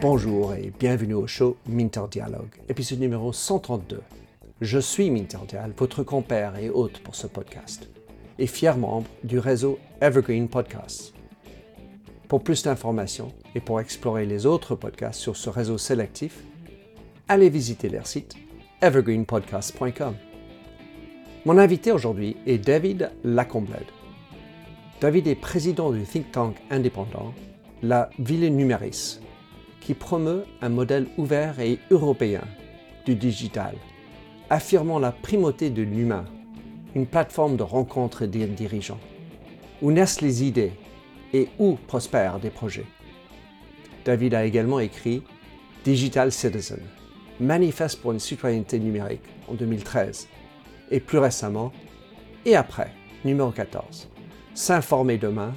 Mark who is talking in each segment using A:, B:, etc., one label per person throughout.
A: Bonjour et bienvenue au show Minter Dialogue, épisode numéro 132. Je suis Minter Dial, votre compère et hôte pour ce podcast, et fier membre du réseau Evergreen Podcasts. Pour plus d'informations et pour explorer les autres podcasts sur ce réseau sélectif, allez visiter leur site evergreenpodcast.com. Mon invité aujourd'hui est David Lacombled. David est président du think tank indépendant, la Ville Numéris, qui promeut un modèle ouvert et européen du digital, affirmant la primauté de l'humain, une plateforme de rencontres des dirigeants, où naissent les idées et où prospèrent des projets. David a également écrit Digital Citizen, manifeste pour une citoyenneté numérique en 2013, et plus récemment, et après, numéro 14, S'informer demain,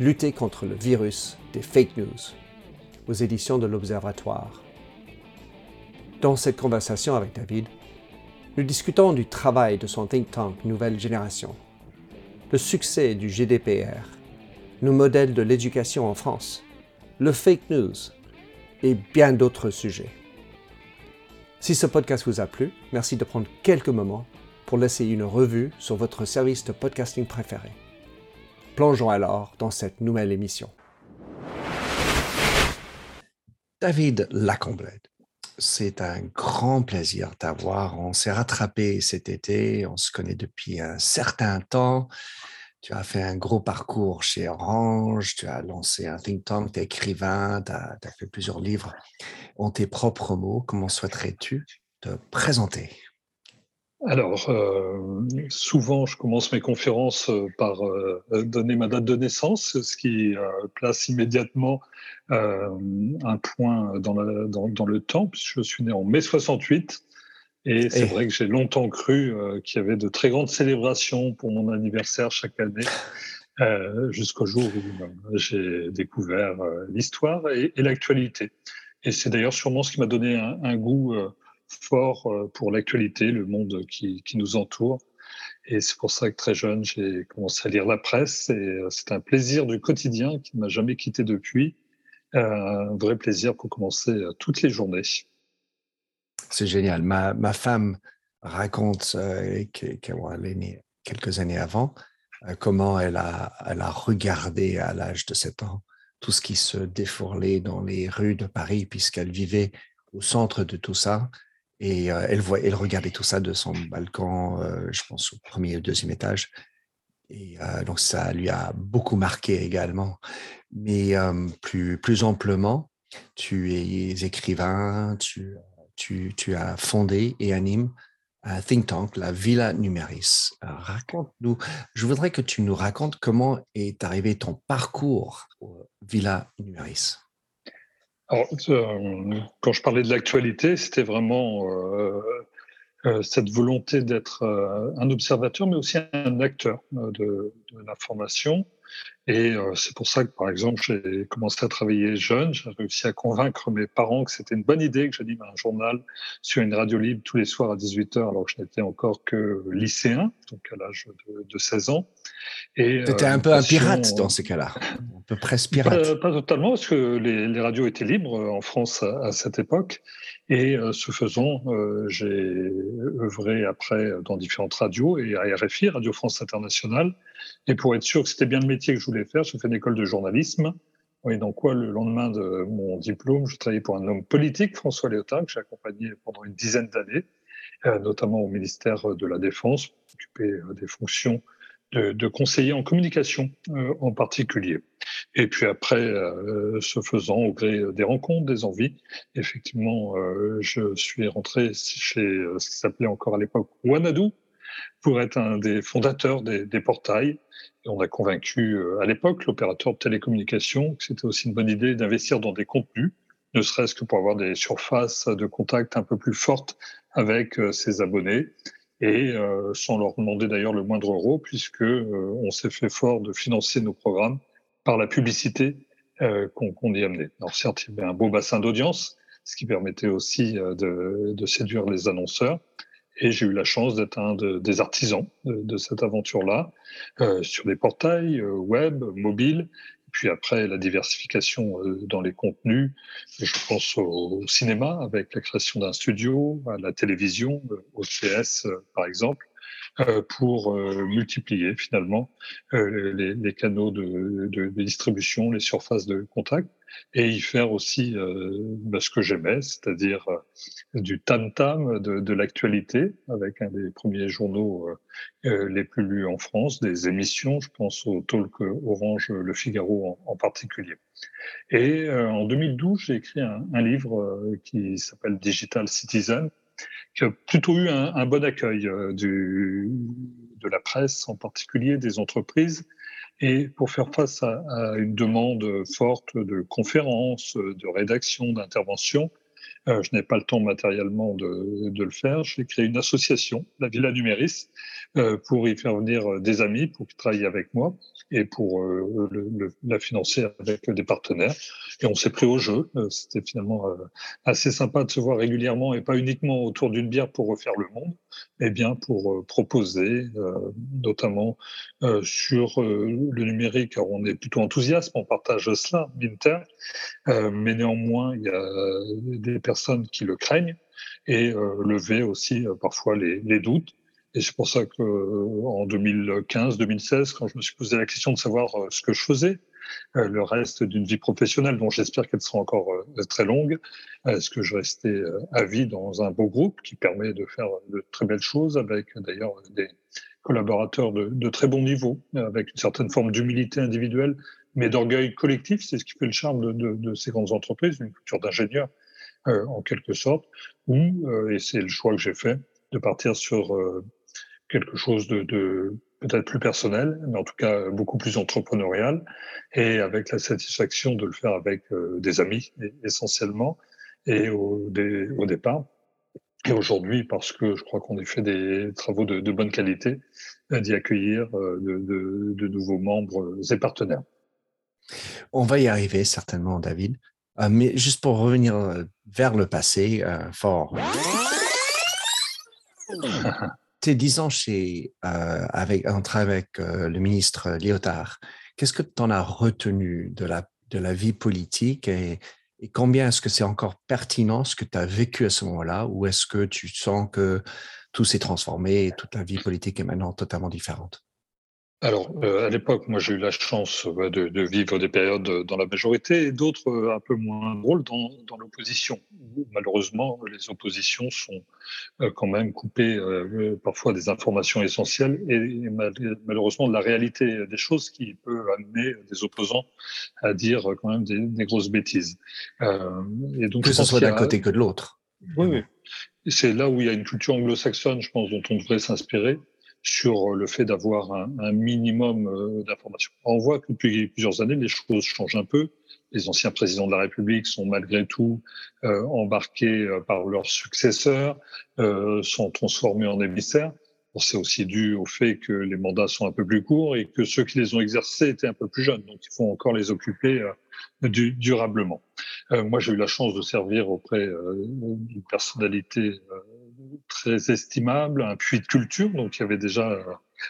A: lutter contre le virus des fake news, aux éditions de l'Observatoire. Dans cette conversation avec David, nous discutons du travail de son think tank Nouvelle Génération, le succès du GDPR, nos modèles de l'éducation en France, le fake news et bien d'autres sujets. Si ce podcast vous a plu, merci de prendre quelques moments pour laisser une revue sur votre service de podcasting préféré. Plongeons alors dans cette nouvelle émission. David Lacombled, c'est un grand plaisir d'avoir. On s'est rattrapé cet été, on se connaît depuis un certain temps. Tu as fait un gros parcours chez Orange, tu as lancé un think tank, tu es écrivain, tu as, fait plusieurs livres. En tes propres mots, comment souhaiterais-tu te présenter?
B: Alors, euh, souvent, je commence mes conférences euh, par euh, donner ma date de naissance, ce qui place immédiatement un point dans, dans, le temps, puisque je suis né en mai 68. Et c'est vrai que j'ai longtemps cru qu'il y avait de très grandes célébrations pour mon anniversaire chaque année, jusqu'au jour où j'ai découvert l'histoire et, l'actualité. Et c'est d'ailleurs sûrement ce qui m'a donné un, un goût fort euh, pour l'actualité, le monde qui, nous entoure. Et c'est pour ça que très jeune, j'ai commencé à lire la presse et euh, c'est un plaisir du quotidien qui ne m'a jamais quitté depuis. Euh, un vrai plaisir pour commencer toutes les journées.
A: C'est génial. Ma, femme raconte qu'elle est née quelques années avant, comment elle a, elle a regardé à l'âge de 7 ans tout ce qui se défourlait dans les rues de Paris, puisqu'elle vivait au centre de tout ça. Et elle, voit, elle regardait tout ça de son balcon, je pense au premier ou deuxième étage. Et donc ça lui a beaucoup marqué également. Mais plus, plus amplement, tu es écrivain, tu, tu, tu as fondé et animes un think tank, la Villa Numéris. Raconte-nous, je voudrais que tu nous racontes comment est arrivé ton parcours au Villa Numéris.
B: Alors, euh, quand je parlais de l'actualité, c'était vraiment euh, euh, cette volonté d'être un observateur, mais aussi un acteur de, de l'information. Et c'est pour ça que, par exemple, j'ai commencé à travailler jeune. J'ai réussi à convaincre mes parents que c'était une bonne idée que j'anime un journal sur une radio libre tous les soirs à 18h, alors que je n'étais encore que lycéen, donc à l'âge de, 16 ans.
A: Tu étais un peu un pirate dans ces cas-là, un peu presque pirate.
B: Pas, totalement, parce que les, radios étaient libres en France à, cette époque. Et ce faisant, j'ai œuvré après dans différentes radios et à RFI, Radio France Internationale. Et pour être sûr que c'était bien le métier que je voulais faire, j'ai fait une école de journalisme. Oui, donc quoi, le lendemain de mon diplôme, je travaillais pour un homme politique, François Léotard, que j'ai accompagné pendant une dizaine d'années, euh, notamment au ministère de la Défense, occupé euh, des fonctions de, conseiller en communication euh, en particulier. Et puis après, ce faisant, au gré des rencontres, des envies, effectivement, je suis rentré chez ce qui s'appelait encore à l'époque Wanadu, pour être un des fondateurs des portails on a convaincu euh, à l'époque l'opérateur de télécommunication que c'était aussi une bonne idée d'investir dans des contenus, ne serait-ce que pour avoir des surfaces de contact un peu plus fortes avec euh, ses abonnés et euh, sans leur demander d'ailleurs le moindre euro puisque on s'est fait fort de financer nos programmes par la publicité qu'on y amenait. Alors certes, il y avait un beau bassin d'audience, ce qui permettait aussi de séduire les annonceurs, Et j'ai eu la chance d'être un des artisans de, cette aventure-là, sur des portails web, mobiles, puis après la diversification dans les contenus. Je pense au cinéma avec la création d'un studio, à la télévision, au CS par exemple. Euh, pour euh, multiplier finalement euh, les, les, canaux de, distribution, les surfaces de contact, et y faire aussi bah, ce que j'aimais, c'est-à-dire du tam-tam de, l'actualité, avec un des premiers journaux les plus lus en France, des émissions, je pense au Talk Orange Le Figaro en, particulier. Et en 2012, j'ai écrit un, livre qui s'appelle Digital Citizen, qui a plutôt eu un, bon accueil euh, de la presse, en particulier des entreprises. Et pour faire face à, une demande forte de conférences, de rédaction, d'intervention, euh, je n'ai pas le temps matériellement de, le faire. J'ai créé une association, la Villa Numéris, euh, pour y faire venir des amis pour qu'ils travaillent avec moi et pour euh, la financer avec des partenaires. Et on s'est pris au jeu. Euh, c'était finalement euh, assez sympa de se voir régulièrement et pas uniquement autour d'une bière pour refaire le monde, mais bien pour proposer, notamment sur le numérique. Alors on est plutôt enthousiaste, on partage cela, Minter, mais néanmoins il y a des personnes qui le craignent et lever aussi parfois les, doutes. Et c'est pour ça que euh, en 2015-2016, quand je me suis posé la question de savoir euh, ce que je faisais, euh, le reste d'une vie professionnelle dont j'espère qu'elle sera encore très longue, est-ce que je restais à vie dans un beau groupe qui permet de faire de très belles choses avec d'ailleurs des collaborateurs de, très bon niveau, avec une certaine forme d'humilité individuelle, mais d'orgueil collectif? C'est ce qui fait le charme de, de, ces grandes entreprises, une culture d'ingénieur en quelque sorte, ou, et c'est le choix que j'ai fait, de partir sur quelque chose de, peut-être plus personnel, mais en tout cas beaucoup plus entrepreneurial, et avec la satisfaction de le faire avec euh, des amis essentiellement, et au, départ. Et aujourd'hui, parce que je crois qu'on a fait des travaux de, bonne qualité, euh, d'y accueillir euh, de, nouveaux membres et partenaires.
A: On va y arriver certainement, David. Mais juste pour revenir vers le passé, fort. tes dix ans chez, euh, avec, entre avec euh, le ministre Lyotard, qu'est-ce que tu en as retenu de la, de la vie politique et, et combien est-ce que c'est encore pertinent ce que tu as vécu à ce moment-là ou est-ce que tu sens que tout s'est transformé et toute la vie politique est maintenant totalement différente?
B: Alors, euh, à l'époque, moi, j'ai eu la chance de, de, vivre des périodes dans la majorité et d'autres euh, un peu moins drôles dans, dans l'opposition. Malheureusement, les oppositions sont euh, quand même coupées parfois des informations essentielles et, malheureusement de la réalité des choses qui peut amener des opposants à dire quand même des, des grosses bêtises.
A: et donc, que ce soit d'un côté que de l'autre.
B: Oui, oui. C'est là où il y a une culture anglo-saxonne, je pense, dont on devrait s'inspirer sur le fait d'avoir un, minimum euh, d'informations. On voit que depuis plusieurs années, les choses changent un peu. Les anciens présidents de la République sont malgré tout euh, embarqués euh, par leurs successeurs, euh, sont transformés en émissaires. C'est aussi dû au fait que les mandats sont un peu plus courts et que ceux qui les ont exercés étaient un peu plus jeunes, donc il faut encore les occuper euh, du, durablement. Euh, moi, j'ai eu la chance de servir auprès d'une personnalité très estimable, un puits de culture. Donc il y avait déjà euh,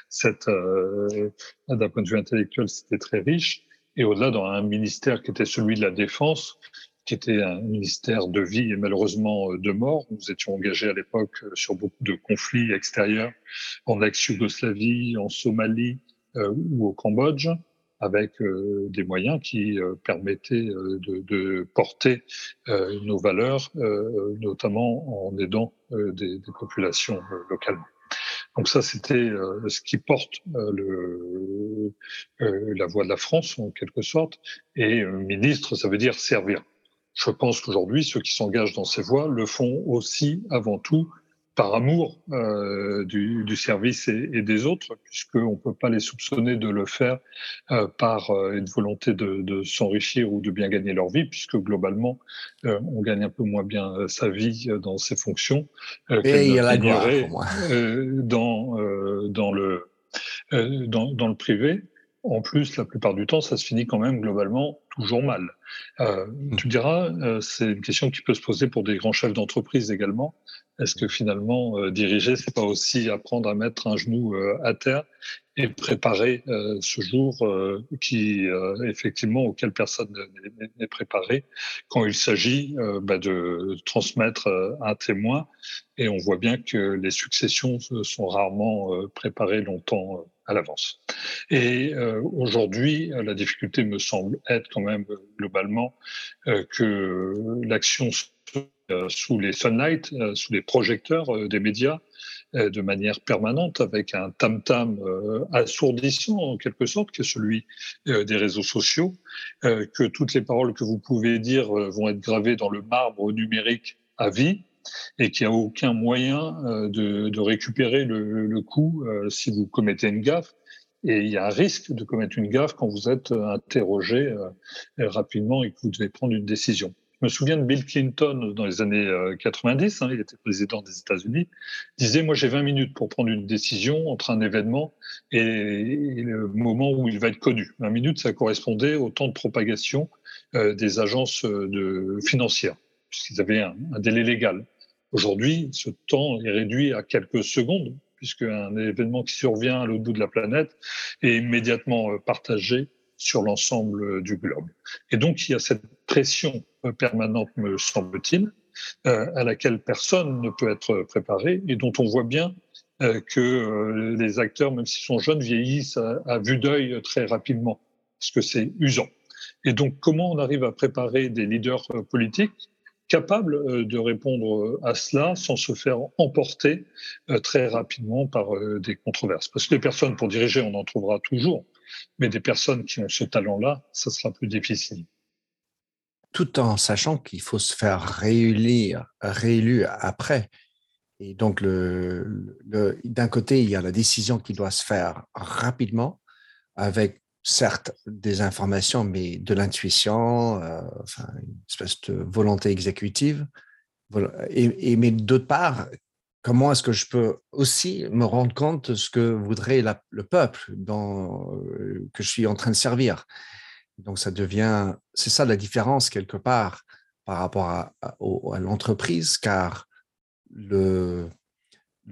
B: cette, euh, d'un point de vue intellectuel, c'était très riche. Et au-delà, dans un ministère qui était celui de la défense, qui était un ministère de vie et malheureusement euh, de mort. Nous étions engagés à l'époque sur beaucoup de conflits extérieurs en ex-Yougoslavie, en Somalie euh, ou au Cambodge avec euh, des moyens qui euh, permettaient euh, de, de, porter nos valeurs, notamment en aidant des, des, populations localement. Donc ça, c'était ce qui porte le, la voix de la France, en quelque sorte. Et ministre, ça veut dire servir. Je pense qu'aujourd'hui, ceux qui s'engagent dans ces voies le font aussi, avant tout, par amour euh, du, du, service et, et, des autres, puisqu'on ne peut pas les soupçonner de le faire euh, par euh, une volonté de, de s'enrichir ou de bien gagner leur vie, puisque globalement, euh, on gagne un peu moins bien euh, sa vie dans ses fonctions.
A: et il y a la gloire,
B: dans, dans, le, dans, dans, le privé. En plus, la plupart du temps, ça se finit quand même globalement toujours mal. Euh, tu diras, euh, c'est une question qui peut se poser pour des grands chefs d'entreprise également. Est-ce que finalement, euh, diriger, c'est pas aussi apprendre à mettre un genou euh, à terre et préparer euh, ce jour qui, effectivement, auquel personne n'est préparé? Quand il s'agit bah, de transmettre un témoin. Et on voit bien que les successions sont rarement préparées longtemps à l'avance. Et aujourd'hui, la difficulté me semble être quand même globalement que l'action euh, sous les sunlight, euh, sous les projecteurs euh, des médias, de manière permanente, avec un tam-tam assourdissant en quelque sorte, qui est celui des réseaux sociaux, que toutes les paroles que vous pouvez dire vont être gravées dans le marbre numérique à vie, et qu'il n'y a aucun moyen de, récupérer le, le coup si vous commettez une gaffe. Et il y a un risque de commettre une gaffe quand vous êtes interrogé rapidement et que vous devez prendre une décision. Je me souviens de Bill Clinton dans les années 90, euh, hein, il était président des États-Unis, disait Moi, j'ai 20 minutes pour prendre une décision entre un événement et, le moment où il va être connu. 20 minutes, ça correspondait au temps de propagation euh, des agences euh, financières, puisqu'ils avaient un, un délai légal. Aujourd'hui, ce temps est réduit à quelques secondes, puisque un événement qui survient à l'autre bout de la planète est immédiatement partagé sur l'ensemble du globe. Et donc, il y a cette pression permanente, me semble-t-il, euh, à laquelle personne ne peut être préparé et dont on voit bien euh, que euh, les acteurs, même s'ils sont jeunes, vieillissent à, vue d'œil très rapidement, parce que c'est usant. Et donc, comment on arrive à préparer des leaders politiques capables de répondre à cela sans se faire emporter très rapidement par des controverses? Parce que les personnes pour diriger, on en trouvera toujours, mais des personnes qui ont ce talent-là, ça sera plus difficile
A: tout en sachant qu'il faut se faire réélire, réélu après. Et donc, d'un côté, il y a la décision qui doit se faire rapidement, avec certes des informations, mais de l'intuition, euh, une espèce de volonté exécutive. Et, mais d'autre part, comment est-ce que je peux aussi me rendre compte de ce que voudrait le peuple euh, que je suis en train de servir? Donc, ça devient, c'est ça la différence quelque part par rapport à, l'entreprise, car le,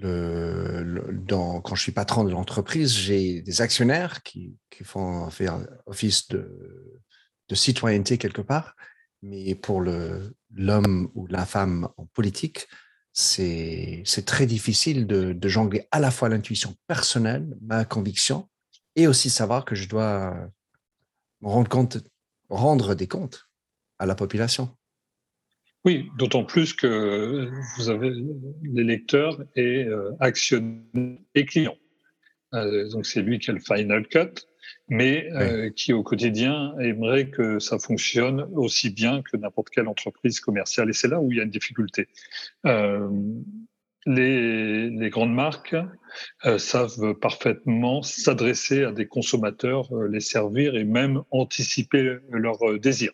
A: quand je suis patron de l'entreprise, j'ai des actionnaires qui, qui font faire office de, citoyenneté quelque part, mais pour l'homme ou la femme en politique, c'est très difficile de jongler à la fois l'intuition personnelle, ma conviction, et aussi savoir que je dois rendre, compte, rendre des comptes à la population.
B: Oui, d'autant plus que vous avez les lecteurs et euh, actionnaires et clients. Euh, donc c'est lui qui a le final cut, mais euh, qui au quotidien aimerait que ça fonctionne aussi bien que n'importe quelle entreprise commerciale. Et c'est là où il y a une difficulté les, grandes marques euh, savent parfaitement s'adresser à des consommateurs, euh, les servir et même anticiper leurs euh, désirs.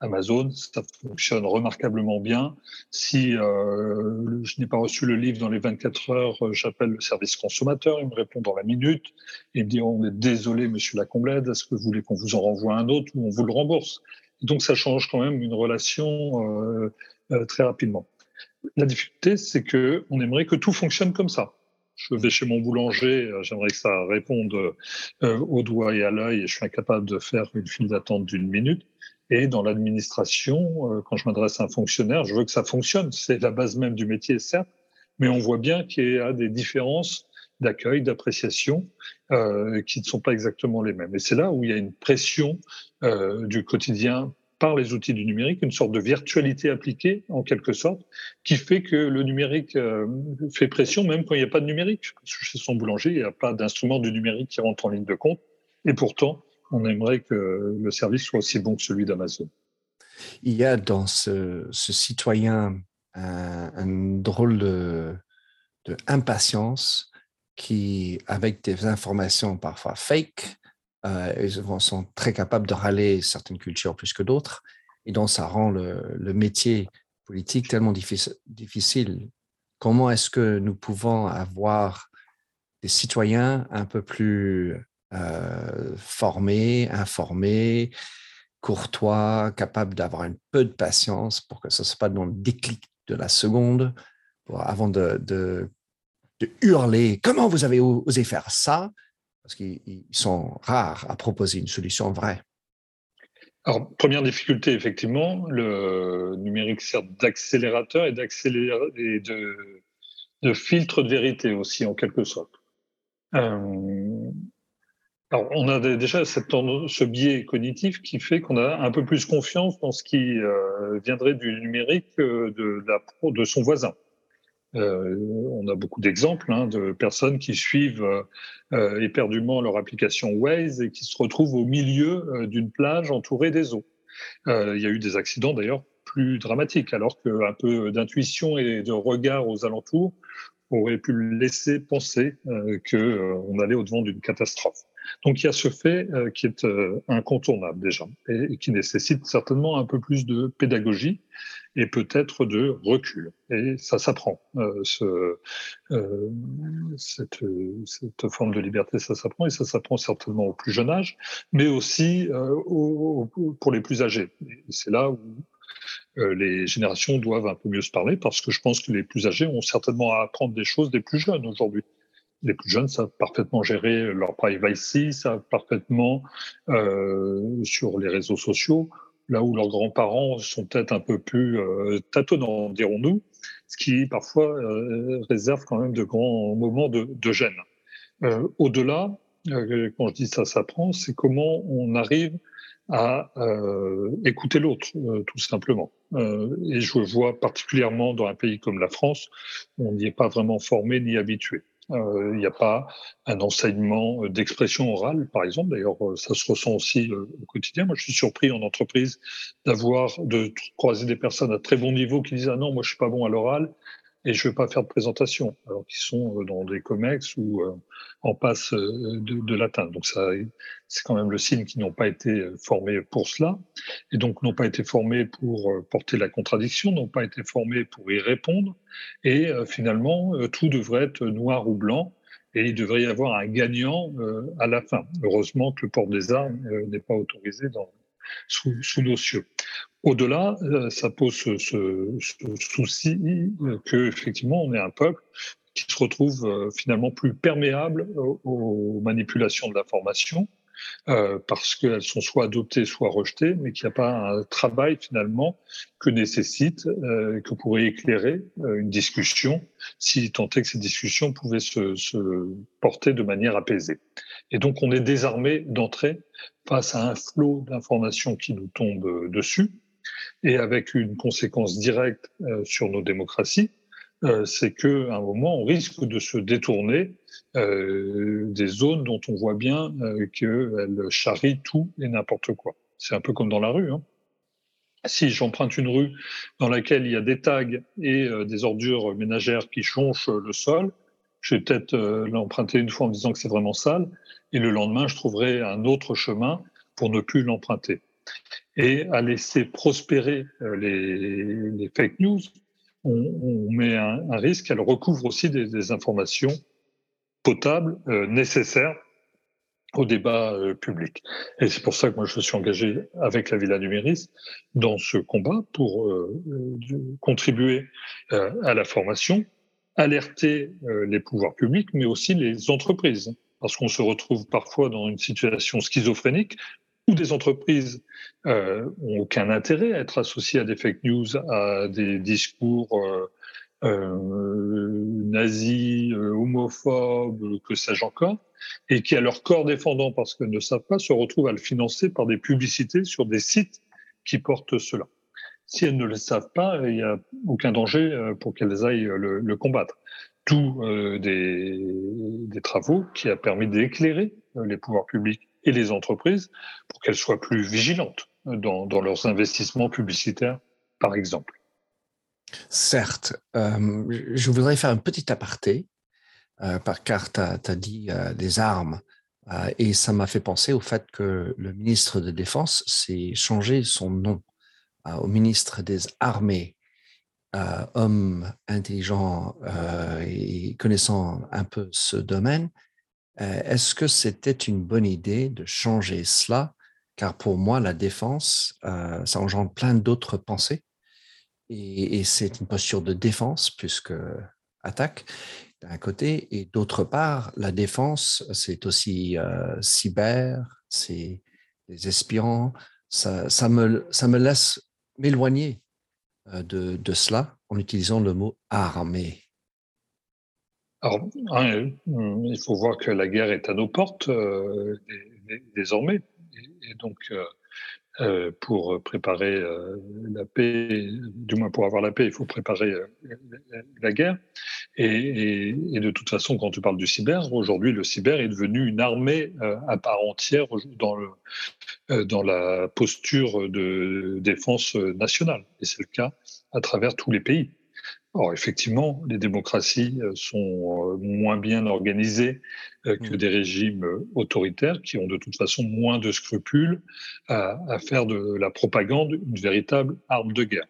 B: Amazon, ça fonctionne remarquablement bien. Si je n'ai pas reçu le livre dans les 24 heures, j'appelle le service consommateur, il me répond dans la minute. Il me dit on est désolé, monsieur Lacomblède, est-ce que vous voulez qu'on vous en renvoie un autre ou on vous le rembourse? Donc ça change quand même une relation très rapidement. La difficulté, c'est que on aimerait que tout fonctionne comme ça. Je vais chez mon boulanger, euh, j'aimerais que ça réponde euh, au doigt et à l'œil, et je suis incapable de faire une file d'attente d'une minute. Et dans l'administration, euh, quand je m'adresse à un fonctionnaire, je veux que ça fonctionne. C'est la base même du métier, certes, mais on voit bien qu'il y a des différences d'accueil, d'appréciation, qui ne sont pas exactement les mêmes. Et c'est là où il y a une pression du quotidien par les outils du numérique, une sorte de virtualité appliquée en quelque sorte, qui fait que le numérique euh, fait pression même quand il n'y a pas de numérique. Chez son boulanger, il n'y a pas d'instrument du numérique qui rentre en ligne de compte. Et pourtant, on aimerait que le service soit aussi bon que celui d'Amazon.
A: Il y a dans ce, citoyen un, drôle de, de impatience qui, avec des informations parfois fake, euh, ils sont très capables de râler certaines cultures plus que d'autres. Et donc, ça rend le, métier politique tellement difficile. Comment est-ce que nous pouvons avoir des citoyens un peu plus euh, formés, informés, courtois, capables d'avoir un peu de patience pour que ce ne soit pas dans le déclic de la seconde, avant de, de, hurler comment vous avez osé faire ça, parce qu'ils sont rares à proposer une solution vraie.
B: Alors, première difficulté, effectivement, le numérique sert d'accélérateur et, de, filtre de vérité aussi, en quelque sorte. Euh, alors, on a déjà ce biais cognitif qui fait qu'on a un peu plus confiance dans ce qui euh, viendrait du numérique la, de son voisin. Euh, on a beaucoup d'exemples hein, de personnes qui suivent euh, éperdument leur application Waze et qui se retrouvent au milieu euh, d'une plage entourée des eaux. il y a eu des accidents d'ailleurs plus dramatiques, alors qu'un peu d'intuition et de regard aux alentours aurait pu laisser penser qu'on allait au-devant d'une catastrophe. Donc il y a ce fait euh, qui est euh, incontournable déjà et, qui nécessite certainement un peu plus de pédagogie et peut-être de recul. Et ça s'apprend. Euh, ce, cette, cette, forme de liberté, ça s'apprend et ça s'apprend certainement au plus jeune âge, mais aussi pour les plus âgés. C'est là où les générations doivent un peu mieux se parler parce que je pense que les plus âgés ont certainement à apprendre des choses des plus jeunes aujourd'hui les plus jeunes savent parfaitement gérer leur privacy, savent parfaitement euh, sur les réseaux sociaux, là où leurs grands-parents sont peut-être un peu plus euh, tâtonnants, dirons-nous, ce qui parfois euh, réserve quand même de grands moments de, de gêne. Euh, au-delà, euh, quand je dis ça s'apprend, c'est comment on arrive à écouter l'autre, tout simplement. et je vois particulièrement dans un pays comme la France, on n'y est pas vraiment formé ni habitué. Euh, il n'y a pas un enseignement euh, d'expression orale, par exemple. D'ailleurs, euh, ça se ressent aussi au quotidien. Moi, je suis surpris en entreprise d'avoir de croiser des personnes à très bon niveau qui disent ah non, moi je suis pas bon à l'oral et je ne veux pas faire de présentation, alors qu'ils sont dans des comex ou en passe de, de l'atteindre. Donc ça, c'est quand même le signe qu'ils n'ont pas été formés pour cela, et donc n'ont pas été formés pour porter la contradiction, n'ont pas été formés pour y répondre, et finalement, tout devrait être noir ou blanc, et il devrait y avoir un gagnant à la fin. Heureusement que le port des armes n'est pas autorisé dans, sous, nos cieux. Au-delà, euh, ça pose ce, souci que effectivement on est un peuple qui se retrouve euh, finalement plus perméable aux, manipulations de l'information, euh, parce qu'elles sont soit adoptées, soit rejetées, mais qu'il n'y a pas un travail finalement que nécessite, que pourrait éclairer une discussion, si tant est que cette discussion pouvait se, porter de manière apaisée. Et donc on est désarmé d'entrée face à un flot d'informations qui nous tombe dessus, et avec une conséquence directe euh, sur nos démocraties, euh, c'est qu'à un moment, on risque de se détourner euh, des zones dont on voit bien qu'elles charrient tout et n'importe quoi. C'est un peu comme dans la rue. Hein. Si j'emprunte une rue dans laquelle il y a des tags et des ordures ménagères qui chonchent le sol, je vais peut-être l'emprunter une fois en me disant que c'est vraiment sale, et le lendemain, je trouverai un autre chemin pour ne plus l'emprunter et à laisser prospérer euh, les, fake news, on, met un, risque, elle recouvre aussi des, informations potables, euh, nécessaires au débat euh, public. Et c'est pour ça que moi je suis engagé avec la Villa Numéris dans ce combat pour contribuer à la formation, alerter les pouvoirs publics, mais aussi les entreprises parce qu'on se retrouve parfois dans une situation schizophrénique où des entreprises euh, ont aucun intérêt à être associées à des fake news, à des discours euh, euh, nazis, euh, homophobes, que sais-je encore, et qui, à leur corps défendant, parce qu'elles ne savent pas, se retrouvent à le financer par des publicités sur des sites qui portent cela. Si elles ne le savent pas, il n'y a aucun danger euh, pour qu'elles aillent le, combattre. Tout euh, des, travaux qui a permis d'éclairer les pouvoirs publics et les entreprises pour qu'elles soient plus vigilantes dans, leurs investissements publicitaires, par exemple.
A: Certes, euh, je voudrais faire un petit aparté, euh, car tu as, dit euh, des armes, euh, et ça m'a fait penser au fait que le ministre de Défense s'est changé son nom euh, au ministre des Armées, euh, homme intelligent et connaissant un peu ce domaine. Euh, est-ce que c'était une bonne idée de changer cela? Car pour moi, la défense, euh, ça engendre plein d'autres pensées. et, c'est une posture de défense plus que attaque d'un côté, et d'autre part, la défense, c'est aussi euh, cyber, c'est des espions, ça, ça, me, ça me laisse m'éloigner euh, de, de, cela en utilisant le mot armée.
B: Alors, hein, il faut voir que la guerre est à nos portes euh, désormais. Et, donc, euh, pour préparer euh, la paix, du moins pour avoir la paix, il faut préparer euh, la guerre. Et, et, de toute façon, quand tu parles du cyber, aujourd'hui, le cyber est devenu une armée à part entière dans, le, dans la posture de défense nationale. Et c'est le cas à travers tous les pays. Or, effectivement, les démocraties euh, sont euh, moins bien organisées euh, que mmh. des régimes autoritaires qui ont de toute façon moins de scrupules à, faire de la propagande une véritable arme de guerre.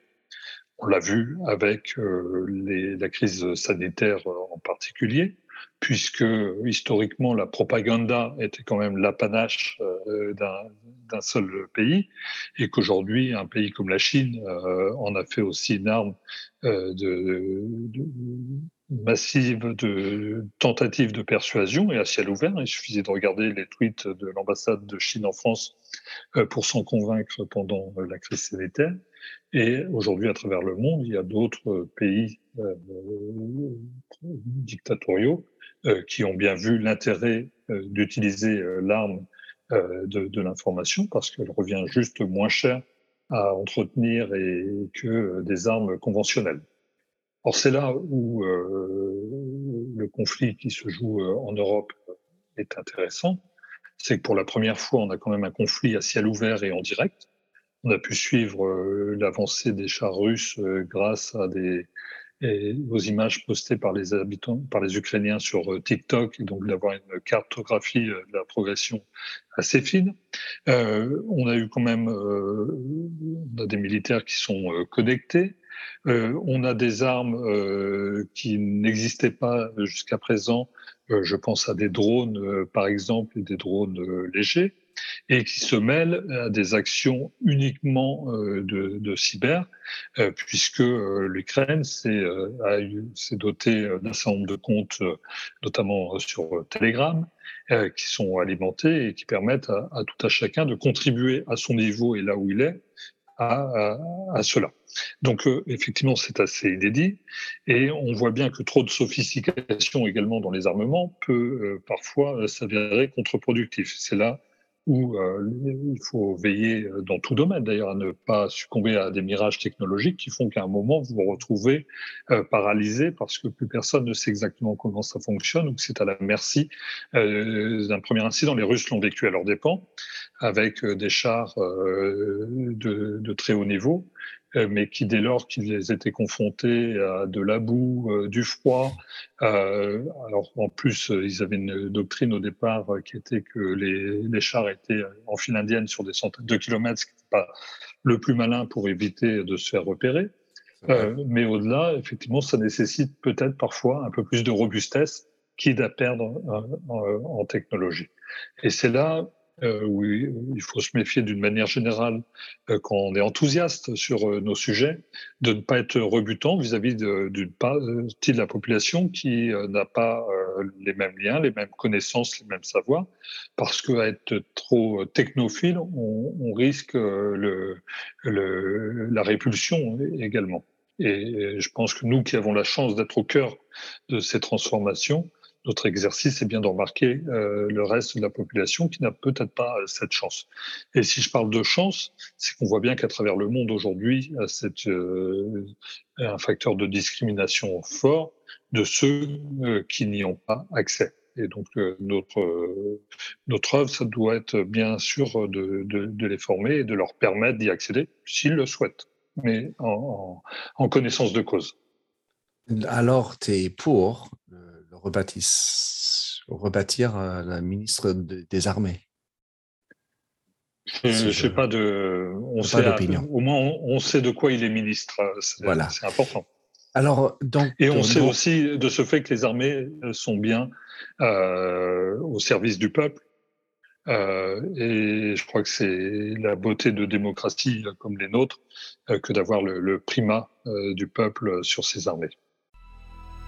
B: On l'a vu avec la crise sanitaire en particulier, puisque historiquement la propaganda était quand même l'apanage d'un seul pays, et qu'aujourd'hui un pays comme la Chine en a fait aussi une arme euh, massive de tentatives de persuasion et à ciel ouvert. Il suffisait de regarder les tweets de l'ambassade de Chine en France euh, pour s'en convaincre pendant la crise sanitaire. Et aujourd'hui, à travers le monde, il y a d'autres pays euh, dictatoriaux qui ont bien vu l'intérêt d'utiliser l'arme de, l'information parce qu'elle revient juste moins cher à entretenir et que des armes conventionnelles. Or, c'est là où euh, le conflit qui se joue euh, en Europe est intéressant. C'est que pour la première fois, on a quand même un conflit à ciel ouvert et en direct. On a pu suivre euh, l'avancée des chars russes grâce à des, aux images postées par les habitants, par les Ukrainiens sur euh, TikTok, et donc d'avoir une cartographie euh, de la progression assez fine. Euh, on a eu quand même euh, on a des militaires qui sont connectés. on a des armes qui n'existaient pas jusqu'à présent. je pense à des drones, par exemple, et des drones légers et qui se mêlent à des actions uniquement euh, de, cyber, euh, puisque euh, l'Ukraine s'est dotée d'un certain nombre de comptes, notamment sur Telegram, qui sont alimentés et qui permettent à, tout à chacun de contribuer à son niveau et là où il est à cela. Donc effectivement, c'est assez inédit et on voit bien que trop de sophistication également dans les armements peut parfois s'avérer contre-productif. C'est là où euh, il faut veiller euh, dans tout domaine d'ailleurs à ne pas succomber à des mirages technologiques qui font qu'à un moment vous vous retrouvez euh, paralysé parce que plus personne ne sait exactement comment ça fonctionne ou que c'est à la merci d'un premier incident. Les Russes l'ont vécu à leur dépens avec des chars de, de très haut niveau euh, mais qui, dès lors qu'ils étaient confrontés à de la boue, euh, du froid, euh, alors en plus, ils avaient une doctrine au départ qui était que les, les chars étaient en file indienne sur des centaines de kilomètres, ce qui n'était pas le plus malin pour éviter de se faire repérer. Euh, mais au-delà, effectivement, ça nécessite peut-être parfois un peu plus de robustesse, quitte à perdre en, en technologie. Et c'est là euh, où il faut se méfier d'une manière générale euh, quand on est enthousiaste sur euh, nos sujets, de ne pas être rebutant vis-à-vis d'une partie de la population qui n'a pas les mêmes liens, les mêmes connaissances, les mêmes savoirs, parce qu'à être trop technophile, on, risque la répulsion également. Et je pense que nous qui avons la chance d'être au cœur de ces transformations, notre exercice est bien de remarquer euh, le reste de la population qui n'a peut-être pas euh, cette chance. Et si je parle de chance, c'est qu'on voit bien qu'à travers le monde aujourd'hui, c'est euh, un facteur de discrimination fort de ceux qui n'y ont pas accès. Et donc notre notre œuvre, ça doit être bien sûr de, les former et de leur permettre d'y accéder s'ils le souhaitent, mais en, en connaissance de cause.
A: Alors, tu es pour rebâtir euh, la ministre des Armées
B: Je ne sais pas de. On sait, au moins, on, sait de quoi il est ministre. Voilà. C'est important.
A: Alors, donc,
B: Et on sait aussi de ce fait que les armées sont bien euh, au service du peuple. et je crois que c'est la beauté de démocratie comme les nôtres que d'avoir le, le, primat du peuple sur ses armées.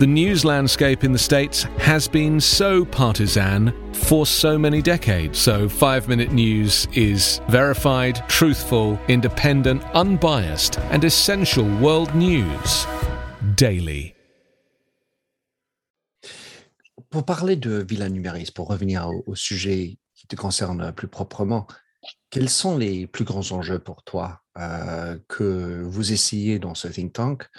C: the news landscape in the States has been so partisan for so many decades. So, Five Minute News is verified, truthful, independent, unbiased, and essential world news daily.
A: Pour parler de Villa Numéris, pour revenir au, sujet qui te concerne plus proprement, quels sont les plus grands enjeux pour toi euh, que vous essayez dans ce think tank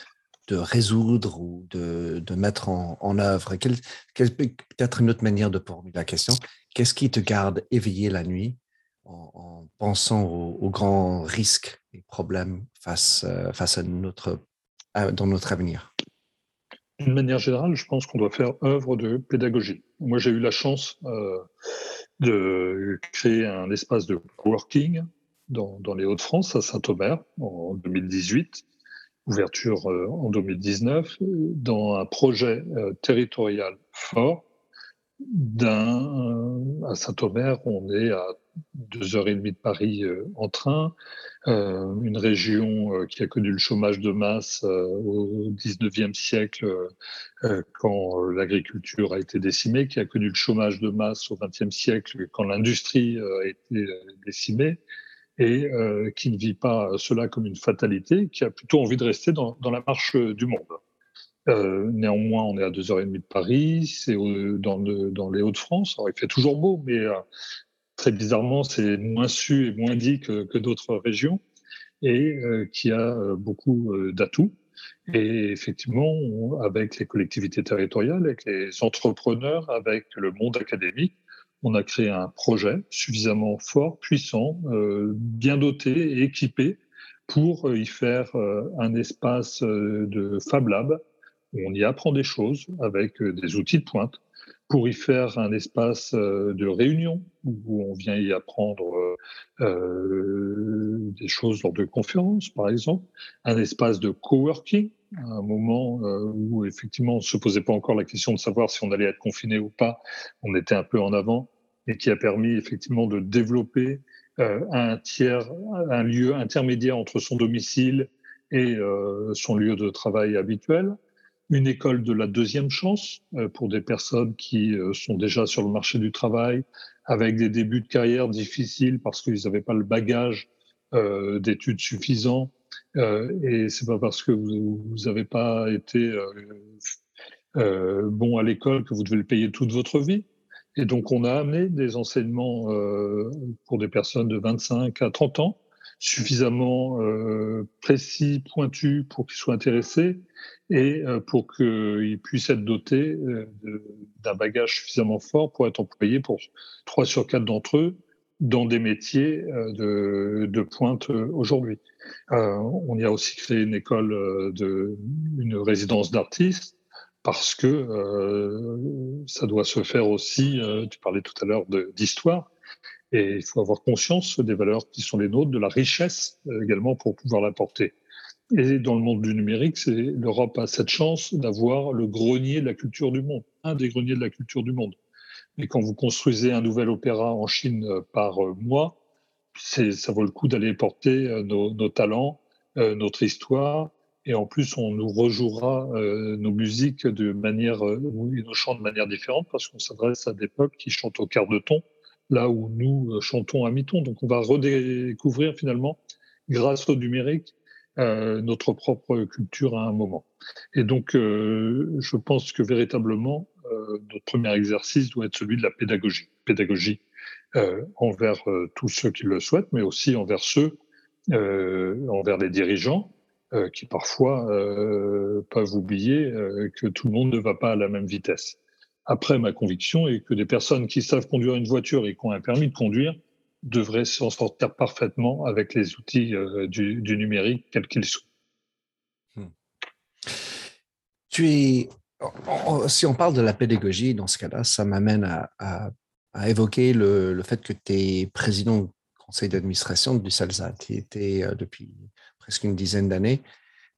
A: de résoudre ou de, mettre en, œuvre? Quelle, Peut-être une autre manière de formuler la question. Qu'est-ce qui te garde éveillé la nuit en, pensant aux, grands risques et problèmes face, euh, face à notre, dans notre avenir?
B: D'une manière générale, je pense qu'on doit faire œuvre de pédagogie. Moi, j'ai eu la chance euh, de créer un espace de coworking dans, dans les Hauts-de-France, à Saint-Omer, en 2018, ouverture euh, en 2019, dans un projet euh, territorial fort. À Saint-Omer, on est à deux heures et demie de Paris en train, euh, une région euh, qui a connu le chômage de masse euh, au 19e siècle quand l'agriculture a été décimée, qui a connu le chômage de masse au 20e siècle quand l'industrie a été décimée et qui ne vit pas cela comme une fatalité, qui a plutôt envie de rester dans, la marche du monde. Euh, néanmoins, on est à 2h30 de Paris, c'est dans, les Hauts-de-France. Alors, il fait toujours beau, mais très bizarrement, c'est moins su et moins dit que, d'autres régions et euh, qui a euh, beaucoup euh, d'atouts. Et effectivement, avec les collectivités territoriales, avec les entrepreneurs, avec le monde académique, on a créé un projet suffisamment fort, puissant, bien doté et équipé pour y faire un espace de Fab Lab où on y apprend des choses avec des outils de pointe pour y faire un espace euh, de réunion où on vient y apprendre euh, euh, des choses lors de conférences, par exemple, un espace de coworking, un moment où effectivement on ne se posait pas encore la question de savoir si on allait être confiné ou pas, on était un peu en avant et qui a permis effectivement de développer un tiers, un lieu intermédiaire entre son domicile et son lieu de travail habituel une école de la deuxième chance euh, pour des personnes qui euh, sont déjà sur le marché du travail, avec des débuts de carrière difficiles parce qu'ils n'avaient pas le bagage euh, d'études suffisant. Et c'est pas parce que vous n'avez pas été bon à l'école que vous devez le payer toute votre vie. Et donc, on a amené des enseignements pour des personnes de 25 à 30 ans, suffisamment précis, pointus pour qu'ils soient intéressés et euh, pour qu'il puisse être doté euh, d'un bagage suffisamment fort pour être employé pour trois sur quatre d'entre eux dans des métiers euh, de, pointe aujourd'hui. on y a aussi créé une école, de, une résidence d'artistes, parce que ça doit se faire aussi, tu parlais tout à l'heure d'histoire, et il faut avoir conscience des valeurs qui sont les nôtres, de la richesse également pour pouvoir l'apporter. Et dans le monde du numérique, l'Europe a cette chance d'avoir le grenier de la culture du monde, un des greniers de la culture du monde. Mais quand vous construisez un nouvel opéra en Chine euh, par euh, mois, ça vaut le coup d'aller porter euh, nos, talents, notre histoire, et en plus on nous rejouera nos musiques de manière, oui, nos chants de manière différente parce qu'on s'adresse à des peuples qui chantent au quart de ton, là où nous chantons à mi-ton. Donc on va redécouvrir finalement, grâce au numérique, euh, notre propre culture à un moment. Et donc, euh, je pense que véritablement, euh, notre premier exercice doit être celui de la pédagogie. Pédagogie envers tous ceux qui le souhaitent, mais aussi envers ceux, envers les dirigeants, qui parfois peuvent oublier que tout le monde ne va pas à la même vitesse. Après, ma conviction est que des personnes qui savent conduire une voiture et qui ont un permis de conduire devrait s'en sortir parfaitement avec les outils euh, du, numérique, quels qu'ils soient. Hmm.
A: Tu es si on parle de la pédagogie, dans ce cas-là, ça m'amène à, évoquer le, fait que tu es président du conseil d'administration du CELSA. Tu étais euh, depuis presque une dizaine d'années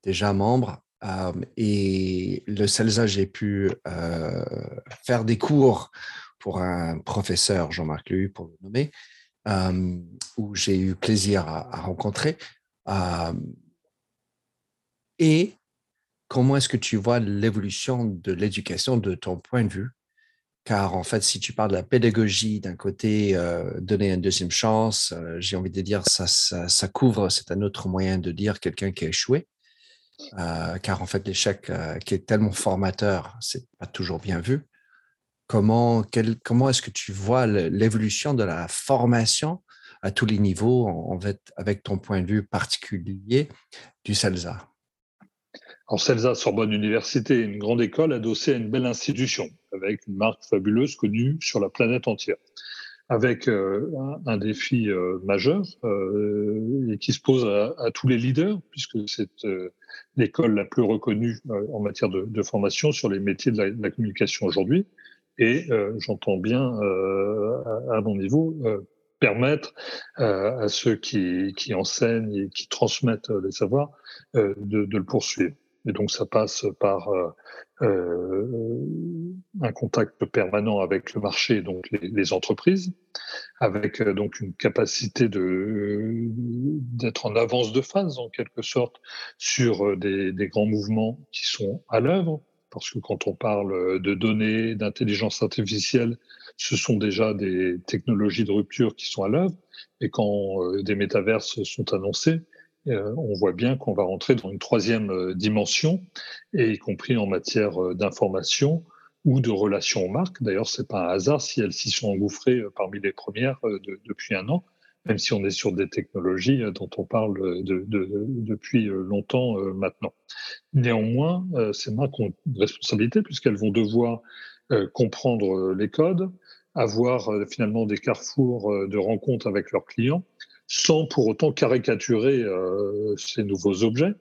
A: déjà membre. Euh, et le CELSA, j'ai pu euh, faire des cours pour un professeur, Jean-Marc Lehu, pour le nommer, où j'ai eu plaisir à, à rencontrer. et comment est-ce que tu vois l'évolution de l'éducation de ton point de vue? Car en fait, si tu parles de la pédagogie d'un côté, euh, donner une deuxième chance, euh, j'ai envie de dire ça, ça, couvre, c'est un autre moyen de dire quelqu'un qui a échoué. Euh, car en fait, l'échec qui est tellement formateur, c'est pas toujours bien vu. Comment, est-ce que tu vois l'évolution de la formation à tous les niveaux, avec ton point de vue particulier du CELSA
B: alors CELSA, Sorbonne Université, une grande école adossée à une belle institution, avec une marque fabuleuse connue sur la planète entière, avec euh, un, défi euh, majeur euh, et qui se pose à, tous les leaders, puisque c'est l'école la plus reconnue en matière de, formation sur les métiers de la, communication aujourd'hui. Et j'entends bien, à, mon niveau, permettre à ceux qui, enseignent et qui transmettent les savoirs de, de, le poursuivre. Et donc ça passe par euh, euh, un contact permanent avec le marché, donc les, entreprises, avec euh, donc une capacité d'être en avance de phase en quelque sorte sur des grands mouvements qui sont à l'œuvre. Parce que quand on parle de données, d'intelligence artificielle, ce sont déjà des technologies de rupture qui sont à l'œuvre. Et quand des métaverses sont annoncés, euh, on voit bien qu'on va rentrer dans une troisième euh, dimension, et y compris en matière euh, d'information ou de relations aux marques. D'ailleurs, c'est pas un hasard si elles s'y sont engouffrées parmi les premières depuis un an, même si on est sur des technologies dont on parle depuis longtemps maintenant. Néanmoins, ces marques ont une responsabilité puisqu'elles vont devoir comprendre les codes, avoir finalement des carrefours de rencontres avec leurs clients, sans pour autant caricaturer euh, ces nouveaux objets.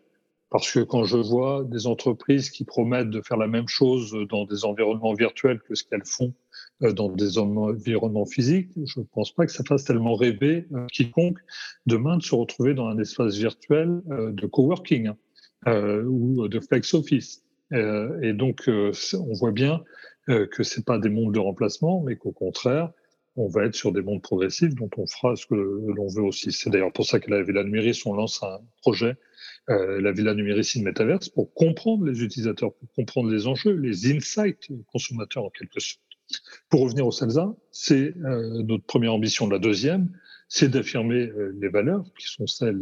B: Parce que quand je vois des entreprises qui promettent de faire la même chose dans des environnements virtuels que ce qu'elles font euh, dans des environnements physiques, je ne pense pas que ça fasse tellement rêver euh, quiconque demain de se retrouver dans un espace virtuel de coworking hein, ou de flex office. et donc, on voit bien que c'est pas des mondes de remplacement, mais qu'au contraire, on va être sur des mondes progressifs dont on fera ce que l'on veut aussi. C'est d'ailleurs pour ça que la Villa Numéris, on lance un projet, euh, la Villa Numéris in Metaverse, pour comprendre les utilisateurs, pour comprendre les enjeux, les insights consommateurs en quelque sorte. Pour revenir au CELSA, c'est euh, notre première ambition. La deuxième, c'est d'affirmer euh, les valeurs qui sont celles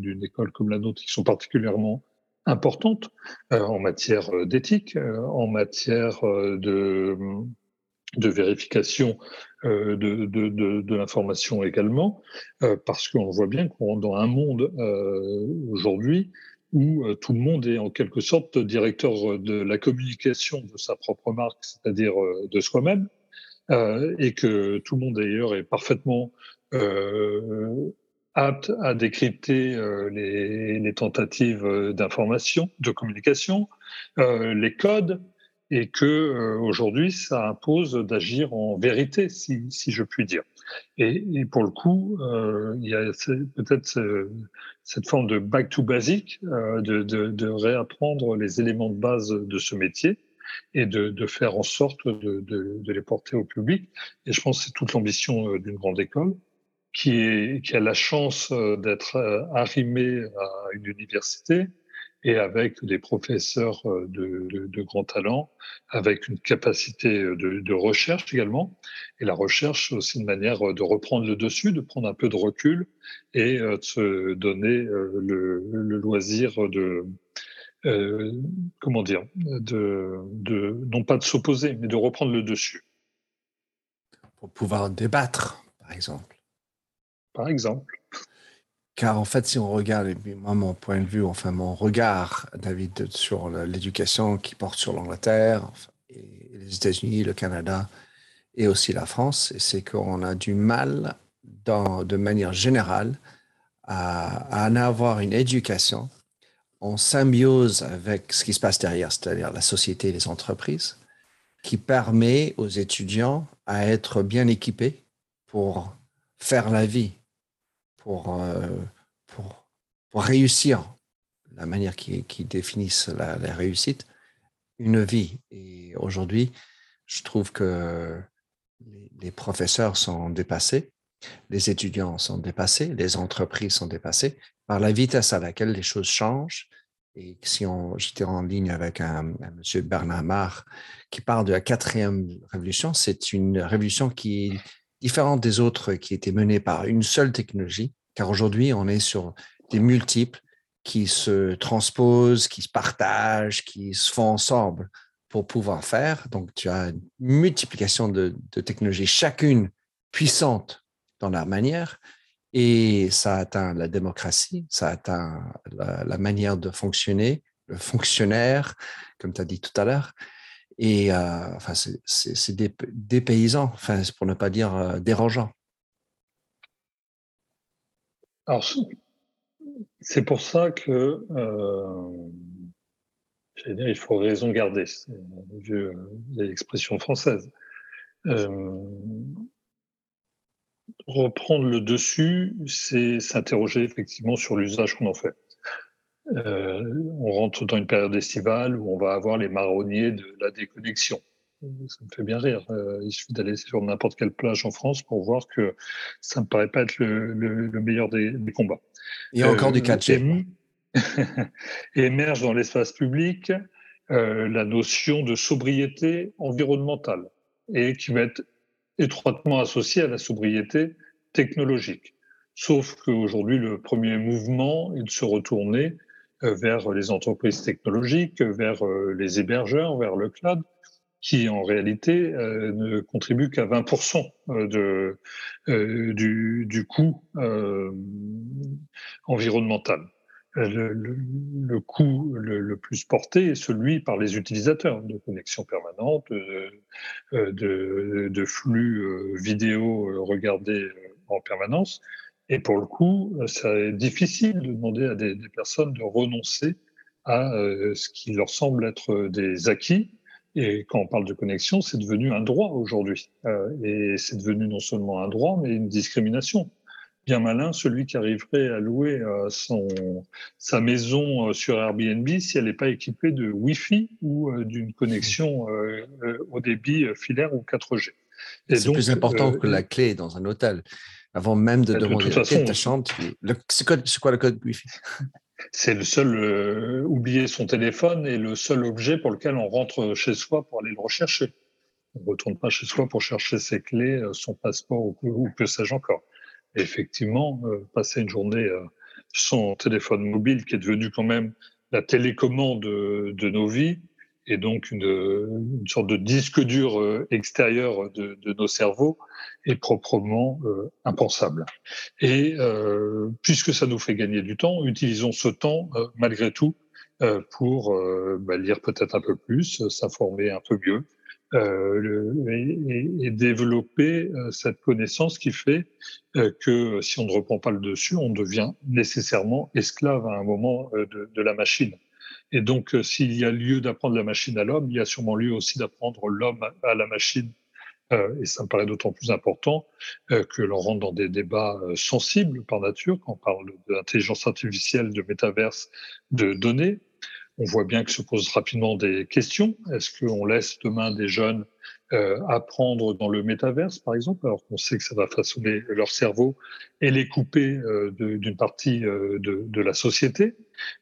B: d'une école comme la nôtre, qui sont particulièrement importantes en matière d'éthique, en matière de vérification euh, de, de, l'information également, euh, parce qu'on voit bien qu'on rentre dans un monde euh, aujourd'hui où tout le monde est en quelque sorte directeur de la communication de sa propre marque, c'est-à-dire de soi-même, et que tout le monde d'ailleurs est parfaitement apte à décrypter les, les, tentatives d'information, de communication, les codes, et que euh, aujourd'hui ça impose d'agir en vérité, si, si, je puis dire. Et, et pour le coup, euh, il y a peut-être cette forme de back to basic, euh, de, de, de, réapprendre les éléments de base de ce métier et de, de faire en sorte de, les porter au public. Et je pense que c'est toute l'ambition euh, d'une grande école qui, a la chance euh, d'être arrimée à une université, et avec des professeurs euh, de, de, de grand talent, avec une capacité de, recherche également. Et la recherche, c'est aussi une manière de reprendre le dessus, de prendre un peu de recul et euh, de se donner euh, le, loisir de, euh, comment dire, non pas de s'opposer, mais de reprendre le dessus.
A: Pour pouvoir débattre, par exemple.
B: Par exemple.
A: Car en fait, si on regarde, moi, mon point de vue, enfin mon regard, David, sur l'éducation qui porte sur l'Angleterre, les États-Unis, le Canada et aussi la France, c'est qu'on a du mal, de manière générale, à, à, en avoir une éducation en symbiose avec ce qui se passe derrière, c'est-à-dire la société et les entreprises, qui permet aux étudiants à être bien équipés pour faire la vie, pour, euh, pour, pour réussir la manière qui, qui définissent la, réussite, une vie. Et aujourd'hui, je trouve que les, professeurs sont dépassés, les étudiants sont dépassés, les entreprises sont dépassées par la vitesse à laquelle les choses changent. Et si j'étais en ligne avec un, monsieur Bernard Marr qui parle de la quatrième révolution, c'est une révolution qui différente des autres qui étaient menées par une seule technologie, car aujourd'hui, on est sur des multiples qui se transposent, qui se partagent, qui se font ensemble pour pouvoir faire. Donc, tu as une multiplication de, technologies, chacune puissante dans leur manière, et ça atteint la démocratie, ça atteint la, la manière de fonctionner, le fonctionnaire, comme tu as dit tout à l'heure. Et euh, enfin, c'est des, paysans, enfin, pour ne pas dire euh, dérangeant.
B: Alors, c'est pour ça que, euh, dire, il faut raison garder, c'est l'expression française. Euh, reprendre le dessus, c'est s'interroger effectivement sur l'usage qu'on en fait. Euh, on rentre dans une période estivale où on va avoir les marronniers de la déconnexion. Ça me fait bien rire. Euh, il suffit d'aller sur n'importe quelle plage en France pour voir que ça ne me paraît pas être le, le, le meilleur des, des, combats.
A: Il y a encore euh, du catch.
B: émerge dans l'espace public euh, la notion de sobriété environnementale et qui va être étroitement associée à la sobriété technologique. Sauf qu'aujourd'hui, le premier mouvement est de se retourner euh, vers les entreprises technologiques, vers euh, les hébergeurs, vers le cloud, qui en réalité euh, ne contribuent qu'à 20% de, du, coût environnemental. Le, coût le, plus porté est celui par les utilisateurs de connexion permanente, de flux vidéo regardés en permanence, et pour le coup, c'est difficile de demander à des, des, personnes de renoncer à euh, ce qui leur semble être des acquis. Et quand on parle de connexion, c'est devenu un droit aujourd'hui. Euh, et c'est devenu non seulement un droit, mais une discrimination. Bien malin, celui qui arriverait à louer euh, son, sa maison euh, sur Airbnb si elle n'est pas équipée de Wi-Fi ou euh, d'une connexion euh, au débit filaire ou 4G.
A: C'est plus important que la clé dans un hôtel avant même de, de demander de de ta chambre. C'est quoi, quoi, le code Wi-Fi?
B: C'est le seul, euh, oublier son téléphone est le seul objet pour lequel on rentre chez soi pour aller le rechercher. On ne retourne pas chez soi pour chercher ses clés, euh, son passeport ou, ou que sais-je encore. Et effectivement, euh, passer une journée euh, son téléphone mobile qui est devenu quand même la télécommande de, de nos vies, et donc une, une, sorte de disque dur euh, extérieur de, de nos cerveaux est proprement euh, impensable. Et euh, puisque ça nous fait gagner du temps, utilisons ce temps euh, malgré tout euh, pour bah, lire peut-être un peu plus, s'informer un peu mieux. Le, et, et, développer cette connaissance qui fait que si on ne reprend pas le dessus, on devient nécessairement esclave à un moment de, de la machine. Et donc, euh, s'il y a lieu d'apprendre la machine à l'homme, il y a sûrement lieu aussi d'apprendre l'homme à la machine. Euh, et ça me paraît d'autant plus important euh, que l'on rentre dans des débats sensibles par nature, quand on parle de l'intelligence artificielle, de métaverse, de données. On voit bien que se posent rapidement des questions. Est-ce qu'on laisse demain des jeunes apprendre dans le métaverse, par exemple, alors qu'on sait que ça va façonner leur cerveau et les couper d'une partie de, de, la société?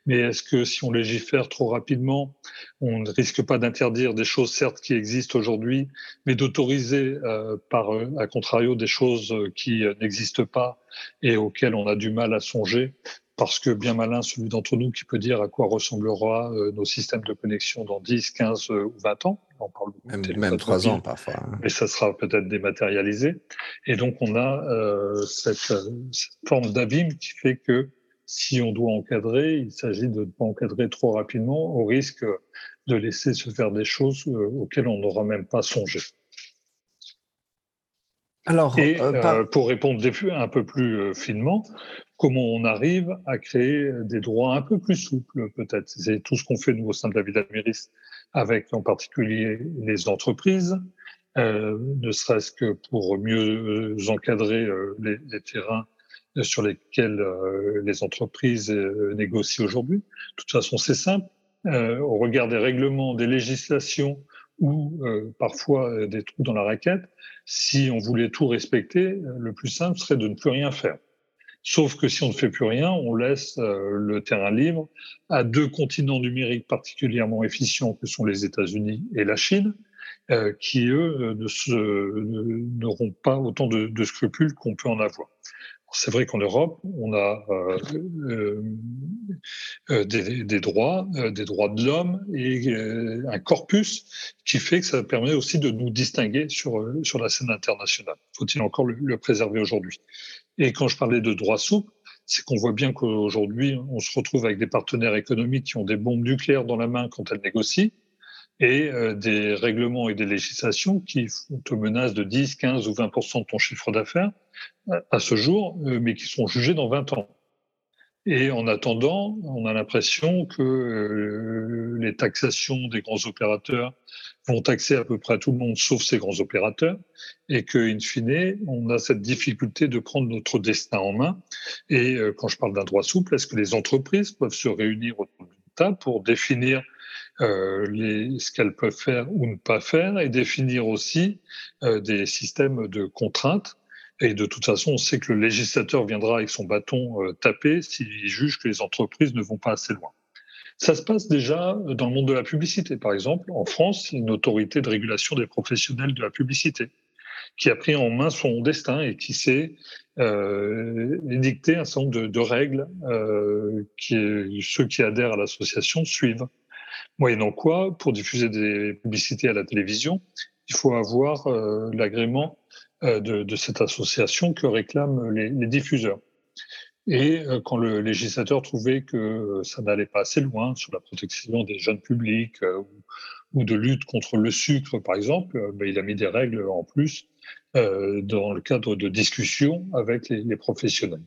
B: Mais est-ce que si on légifère trop rapidement, on ne risque pas d'interdire des choses, certes, qui existent aujourd'hui, mais d'autoriser, euh, par à contrario, des choses qui n'existent pas et auxquelles on a du mal à songer? Parce que bien malin celui d'entre nous qui peut dire à quoi ressemblera euh, nos systèmes de connexion dans 10, 15 euh, ou 20 ans.
A: On parle même, même 3 ans parfois. Hein.
B: Mais ça sera peut-être dématérialisé. Et donc on a euh, cette, cette, forme d'abîme qui fait que si on doit encadrer, il s'agit de ne pas encadrer trop rapidement au risque de laisser se faire des choses euh, auxquelles on n'aura même pas songé. Alors, et pour répondre un peu plus finement, comment on arrive à créer des droits un peu plus souples, peut-être? C'est tout ce qu'on fait, nous, au sein de la Villa Méris, avec en particulier les entreprises, euh, ne serait-ce que pour mieux encadrer euh, les, les, terrains sur lesquels euh, les entreprises euh, négocient aujourd'hui. De toute façon, c'est simple. au regard des règlements, des législations ou parfois des trous dans la raquette, si on voulait tout respecter, le plus simple serait de ne plus rien faire. Sauf que si on ne fait plus rien, on laisse le terrain libre à deux continents numériques particulièrement efficients que sont les États-Unis et la Chine, euh, qui, eux, n'auront pas autant de, de scrupules qu'on peut en avoir. C'est vrai qu'en Europe, on a euh, euh, euh des, des, droits, euh, des droits de l'homme et un corpus qui fait que ça permet aussi de nous distinguer sur, sur la scène internationale. Faut-il encore le, préserver aujourd'hui? Et quand je parlais de droits souples, c'est qu'on voit bien qu'aujourd'hui, on se retrouve avec des partenaires économiques qui ont des bombes nucléaires dans la main quand elles négocient et euh, des règlements et des législations qui te menacent de 10, 15 ou 20% de ton chiffre d'affaires euh, à ce jour, euh, mais qui sont jugés dans 20 ans. Et en attendant, on a l'impression que les taxations des grands opérateurs vont taxer à peu près tout le monde sauf ces grands opérateurs et que, in fine, on a cette difficulté de prendre notre destin en main. Et quand je parle d'un droit souple, est-ce que les entreprises peuvent se réunir autour d'une table pour définir euh, ce qu'elles peuvent faire ou ne pas faire et définir aussi euh, des systèmes de contraintes. Et de toute façon, on sait que le législateur viendra avec son bâton euh, taper s'il juge que les entreprises ne vont pas assez loin. Ça se passe déjà dans le monde de la publicité. Par exemple, en France, il y a une autorité de régulation des professionnels de la publicité qui a pris en main son destin et qui s'est euh, édicté un certain nombre de, règles euh, qui ceux qui adhèrent à l'association suivent. Moyennant quoi, pour diffuser des publicités à la télévision, il faut avoir euh, l'agrément de, de, cette association que réclament les, les diffuseurs. Et euh, quand le législateur trouvait que ça n'allait pas assez loin sur la protection des jeunes publics ou, ou, de lutte contre le sucre, par exemple, ben, il a mis des règles en plus dans le cadre de discussions avec les, les professionnels.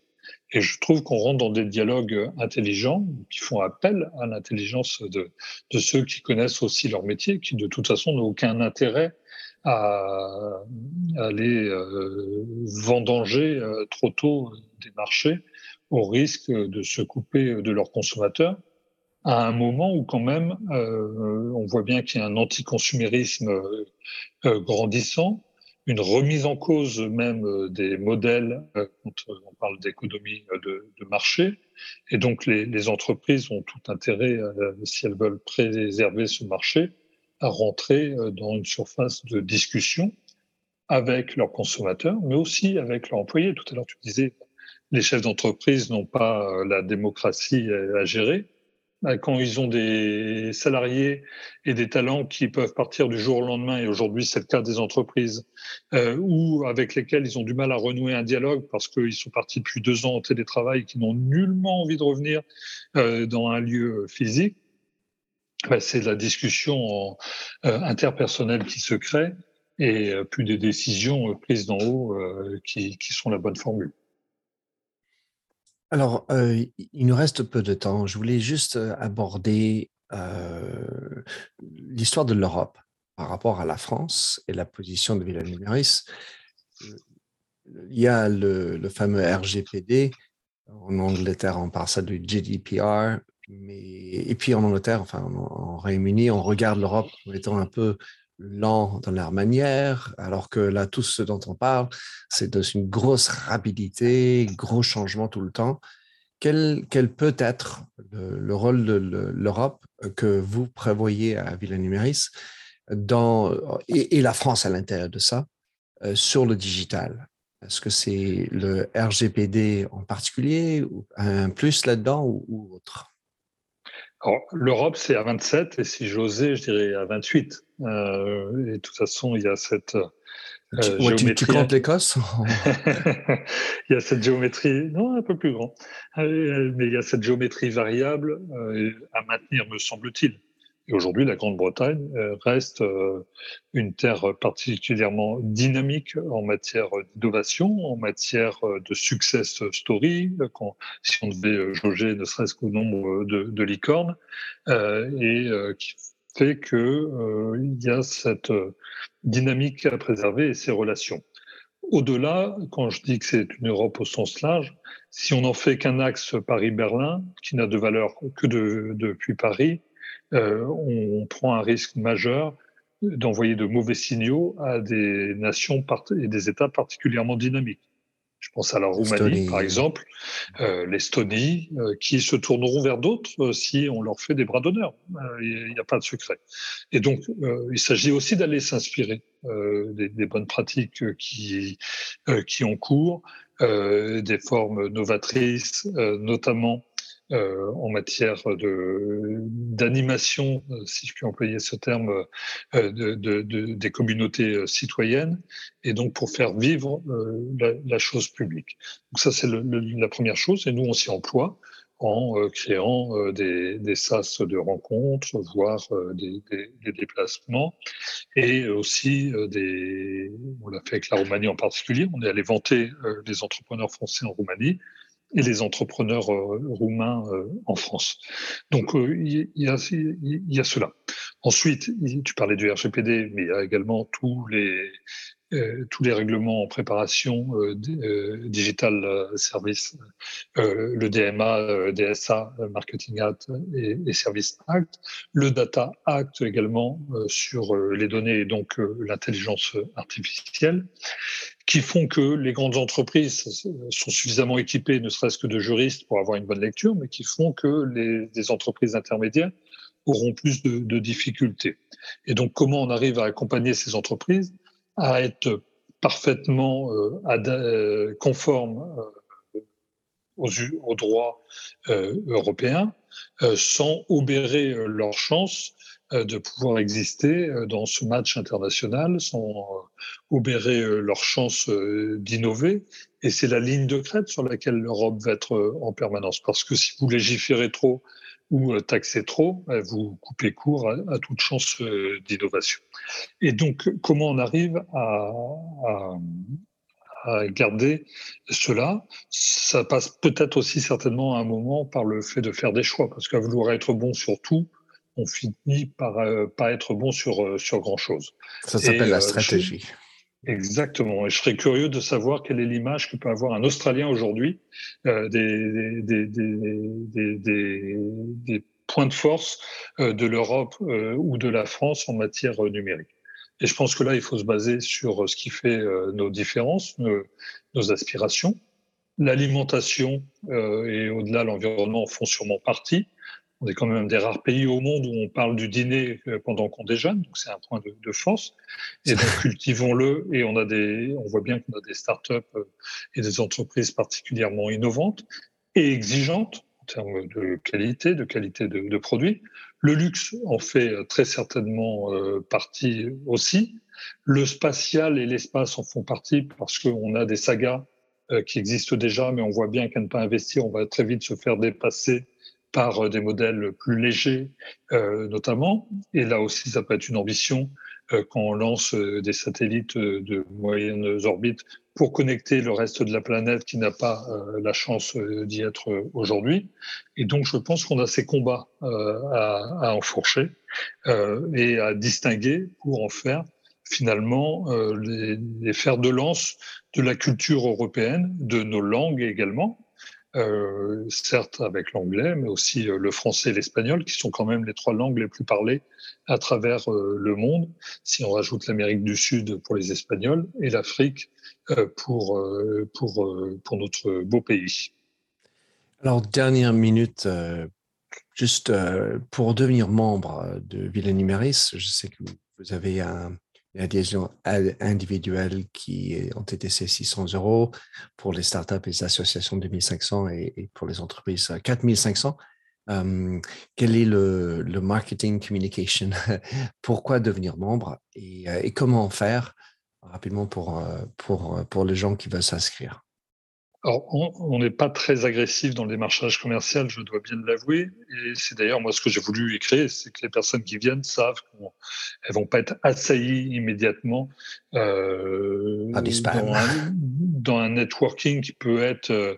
B: Et je trouve qu'on rentre dans des dialogues intelligents qui font appel à l'intelligence de, de, ceux qui connaissent aussi leur métier, qui de toute façon n'ont aucun intérêt à, aller euh, vendanger euh, trop tôt des marchés au risque de se couper de leurs consommateurs à un moment où quand même euh, on voit bien qu'il y a un anticonsumérisme euh, grandissant une remise en cause même euh, des modèles euh, quand on parle d'économie euh, de, marché. Et donc les, entreprises ont tout intérêt, si elles veulent préserver ce marché, à rentrer dans une surface de discussion avec leurs consommateurs, mais aussi avec leurs employés. Tout à l'heure, tu disais, les chefs d'entreprise n'ont pas la démocratie à gérer. Bah, quand ils ont des salariés et des talents qui peuvent partir du jour au lendemain, et aujourd'hui c'est le cas des entreprises, euh, ou avec lesquels ils ont du mal à renouer un dialogue parce qu'ils sont partis depuis deux ans en télétravail et qui n'ont nullement envie de revenir euh, dans un lieu physique, bah, c'est la discussion euh, interpersonnelle qui se crée et euh, plus des décisions euh, prises d'en haut euh, qui, sont la bonne formule.
A: Alors, euh, il nous reste peu de temps. Je voulais juste euh, aborder euh, l'histoire de l'Europe par rapport à la France et la position de Villa-Numéris. Il y a le, le, fameux RGPD. En Angleterre, on parle ça du GDPR. Et puis en Angleterre, enfin en, Royaume-Uni, on regarde l'Europe comme étant un peu lent dans leur manière, alors que là, tout ce dont on parle, c'est dans une grosse rapidité, gros changement tout le temps. Quel, peut être le, le rôle de l'Europe que vous prévoyez à Villa Numéris et, la France à l'intérieur de ça euh, sur le digital? Est-ce que c'est le RGPD en particulier, un plus là-dedans ou autre?
B: L'Europe, c'est à 27, et si j'osais, je dirais à 28. Euh, et de toute façon, il y a cette euh,
A: géométrie. Tu, tu comptes l'Écosse
B: Il y a cette géométrie, non, un peu plus grand, euh, mais il y a cette géométrie variable euh, à maintenir, me semble-t-il. Et aujourd'hui, la Grande-Bretagne euh, reste euh, une terre particulièrement dynamique en matière d'innovation, en matière de success story, quand, si on devait jauger ne serait-ce qu'au nombre de, de licornes, et qui fait qu'il y a cette dynamique à préserver et ces relations. Au-delà, quand je dis que c'est une Europe au sens large, si on n'en fait qu'un axe Paris-Berlin, qui n'a de valeur que depuis Paris, euh, on, prend un risque majeur d'envoyer de mauvais signaux à des nations et des États particulièrement dynamiques. Je pense à la Roumanie, par exemple, euh, l'Estonie, euh, qui se tourneront vers d'autres euh, si on leur fait des bras d'honneur. Il n'y a pas de secret. Et donc, il s'agit aussi d'aller s'inspirer des, des, bonnes pratiques qui, qui ont cours, des formes novatrices, notamment euh, en matière de d'animation, euh, si je puis employer ce terme, euh, de, de, de, des communautés citoyennes, et donc pour faire vivre la, la, chose publique. Donc ça, c'est la première chose, et nous, on s'y emploie en créant des, des, sas de rencontres, voire des, des, des, déplacements, et aussi des. On l'a fait avec la Roumanie en particulier. On est allé vanter les entrepreneurs français en Roumanie et les entrepreneurs euh, roumains euh, en France. Donc il y, a, cela. Ensuite, tu parlais du RGPD, mais il y a également tous les euh, tous les règlements en préparation digital service, le DMA, DSA, Marketing Act et, et, Service Act, le Data Act également sur les données et donc l'intelligence artificielle, qui font que les grandes entreprises sont suffisamment équipées, ne serait-ce que de juristes pour avoir une bonne lecture, mais qui font que les, les entreprises intermédiaires auront plus de, de difficultés. Et donc, comment on arrive à accompagner ces entreprises à être parfaitement euh, euh conforme euh, aux, aux, droits euh, européens sans obérer leur chance de pouvoir exister dans ce match international, sans obérer leur chance d'innover. Et c'est la ligne de crête sur laquelle l'Europe va être en permanence. Parce que si vous légiférez trop ou euh, taxer trop, euh, vous coupez court à, toute chance euh, d'innovation. Et donc, comment on arrive à, garder cela? Ça passe peut-être aussi certainement à un moment par le fait de faire des choix, parce qu'à vouloir être bon sur tout, on finit par pas être bon sur, sur grand-chose.
A: Ça s'appelle la stratégie.
B: Exactement. Et je serais curieux de savoir quelle est l'image que peut avoir un Australien aujourd'hui euh, des, des, des, des, points de force euh, de l'Europe euh, ou de la France en matière numérique. Et je pense que là, il faut se baser sur ce qui fait nos différences, nos, nos aspirations. L'alimentation et au-delà l'environnement font sûrement partie. On est quand même un des rares pays au monde où on parle du dîner euh, pendant qu'on déjeune, donc c'est un point de, de, force. Et donc cultivons-le et on a des, on voit bien qu'on a des startups euh, et des entreprises particulièrement innovantes et exigeantes en termes de qualité, de qualité de, de produits. Le luxe en fait euh, très certainement partie aussi. Le spatial et l'espace en font partie parce qu'on a des sagas qui existent déjà, mais on voit bien qu'à ne pas investir, on va très vite se faire dépasser par euh, des modèles plus légers euh, notamment. Et là aussi, ça peut être une ambition euh, quand on lance des satellites de moyennes orbites pour connecter le reste de la planète qui n'a pas la chance d'y être aujourd'hui. Et donc, je pense qu'on a ces combats à, à, enfourcher et à distinguer pour en faire finalement les, les fers de lance de la culture européenne, de nos langues également, euh, certes avec l'anglais, mais aussi euh, le français et l'espagnol, qui sont quand même les trois langues les plus parlées à travers euh, le monde, si on rajoute l'Amérique du Sud pour les Espagnols et l'Afrique pour, pour, pour notre beau pays.
A: Alors, dernière minute, juste pour devenir membre de Villa Numéris, je sais que vous avez un, adhésions individuelles qui ont été 600 euros, pour les startups et les associations 2500 et, pour les entreprises 4500. Euh, quel est le, marketing communication? Pourquoi devenir membre? Et, et, comment faire rapidement pour, pour, pour les gens qui veulent s'inscrire?
B: Alors, on n'est pas très agressif dans le démarchage commercial, je dois bien l'avouer. Et c'est d'ailleurs moi ce que j'ai voulu écrire, c'est que les personnes qui viennent savent qu'elles vont pas être assaillies immédiatement
D: euh,
B: dans, un, dans, un, networking qui peut être euh,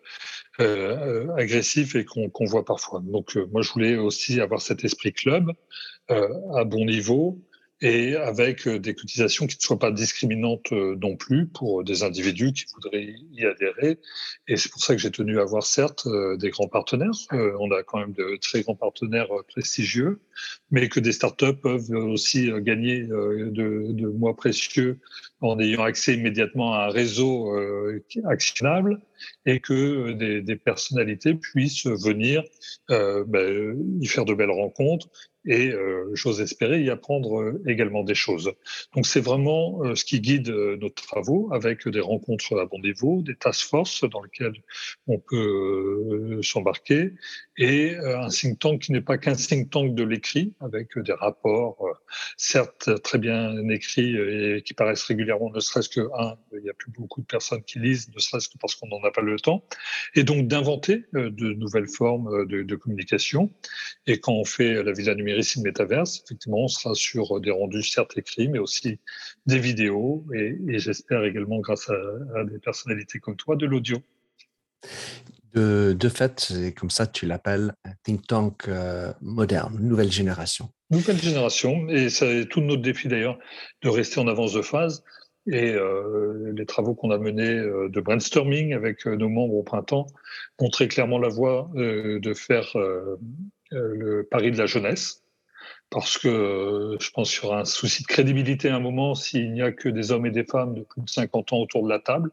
B: euh agressif et qu'on voit parfois. Donc euh, moi je voulais aussi avoir cet esprit club euh, à bon niveau et avec euh, des cotisations qui ne soient pas discriminantes euh, non plus pour des individus qui voudraient y adhérer. Et c'est pour ça que j'ai tenu à avoir certes euh, des grands partenaires. On a quand même de très grands partenaires prestigieux, mais que des startups peuvent aussi gagner de, de mois précieux en ayant accès immédiatement à un réseau actionnable et que des, des personnalités puissent venir euh, ben, y faire de belles rencontres et, euh, j'ose espérer, y apprendre euh, également des choses. Donc c'est vraiment euh, ce qui guide nos travaux avec des rencontres à bon niveau, des task forces dans lesquelles on peut s'embarquer et un think tank qui n'est pas qu'un think tank de l'écrit avec des rapports certes très bien écrits et qui paraissent régulièrement, ne serait-ce que un, il n'y a plus beaucoup de personnes qui lisent, ne serait-ce que parce qu'on n'en a pas le temps, et donc d'inventer de nouvelles formes de, communication. Et quand on fait la villa numérique ici de Métaverse, effectivement, on sera sur des rendus certes écrits, mais aussi des vidéos et, j'espère également, grâce à, des personnalités comme toi, de l'audio.
D: De, de, fait, c'est comme ça que tu l'appelles, un think tank euh, moderne, nouvelle génération.
B: Nouvelle génération, et c'est tout notre défi d'ailleurs de rester en avance de phase. Et euh, les travaux qu'on a menés euh, de brainstorming avec nos membres au printemps montraient clairement la voie de faire le pari de la jeunesse parce que euh, je pense qu'il y aura un souci de crédibilité à un moment s'il n'y a que des hommes et des femmes de plus de 50 ans autour de la table.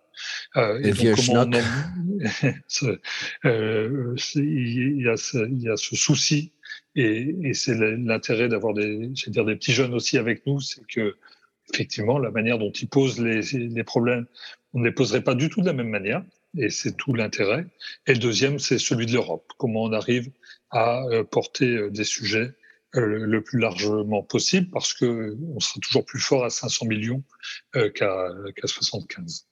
D: Euh, et donc, comment
B: euh, il, y a ce, il y a ce souci et, et c'est l'intérêt d'avoir des, dire, des petits jeunes aussi avec nous, c'est que effectivement la manière dont ils posent les, les problèmes, on ne les poserait pas du tout de la même manière et c'est tout l'intérêt. Et le deuxième, c'est celui de l'Europe. Comment on arrive à porter des sujets euh, le plus largement possible parce que on sera toujours plus fort à 500 millions euh, qu'à 75.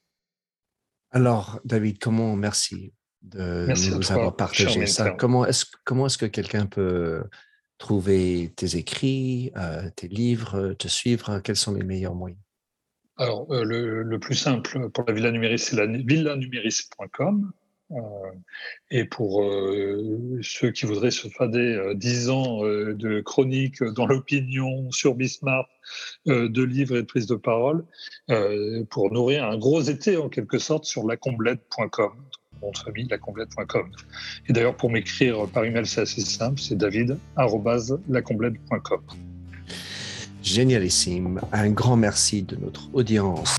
D: Alors, David, comment merci de nous avoir partagé ça. Comment est-ce comment est-ce que quelqu'un peut trouver tes écrits, euh, tes livres, te suivre? Quels sont les meilleurs moyens?
B: Alors, le, le, plus simple pour la Villa Numéris, c'est la villanuméris.com. Euh, et pour euh, ceux qui voudraient se fader 10 euh, ans de chroniques dans l'opinion sur Bismarck, de livres et de prises de parole, pour nourrir un gros été en quelque sorte sur lacomblette.com de famille, lacomblette.com. Et d'ailleurs, pour m'écrire par email, c'est assez simple, c'est david.lacomblette.com.
D: Génialissime. Un grand merci de notre audience.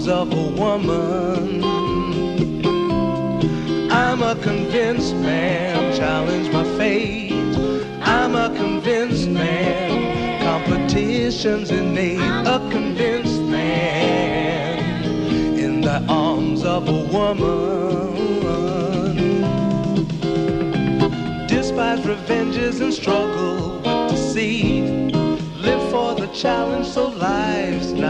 D: Arms of a woman. I'm a convinced man, challenge my fate. I'm a convinced man, competition's innate. A convinced man in the arms of a woman. Despite revenges and struggle with deceit. Live for the challenge so life's not.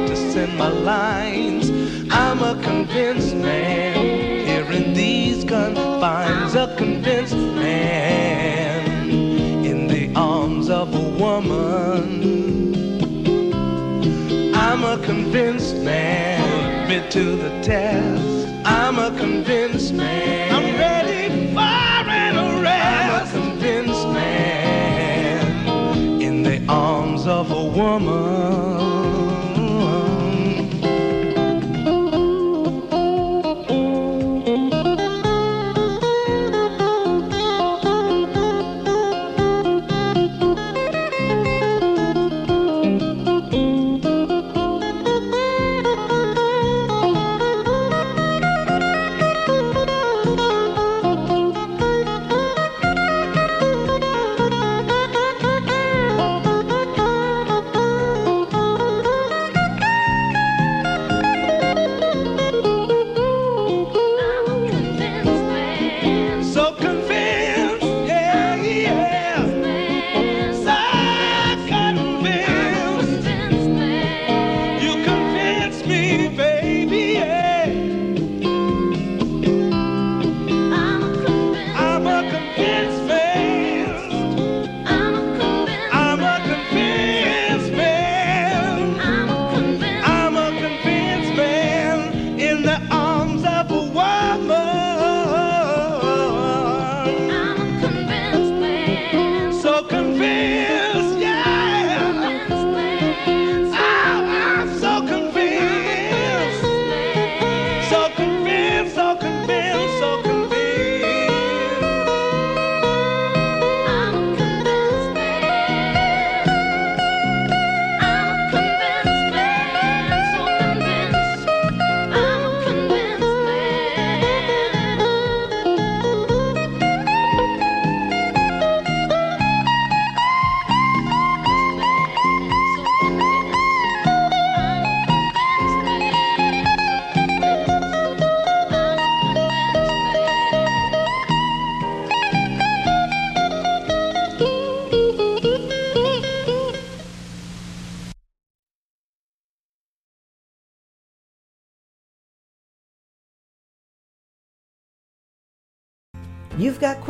D: my lines. I'm a convinced man hearing these confines. A convinced man in the arms of a woman. I'm a convinced man, bit to the test. I'm a convinced man. I'm ready for an arrest. I'm a convinced man in the arms of a woman.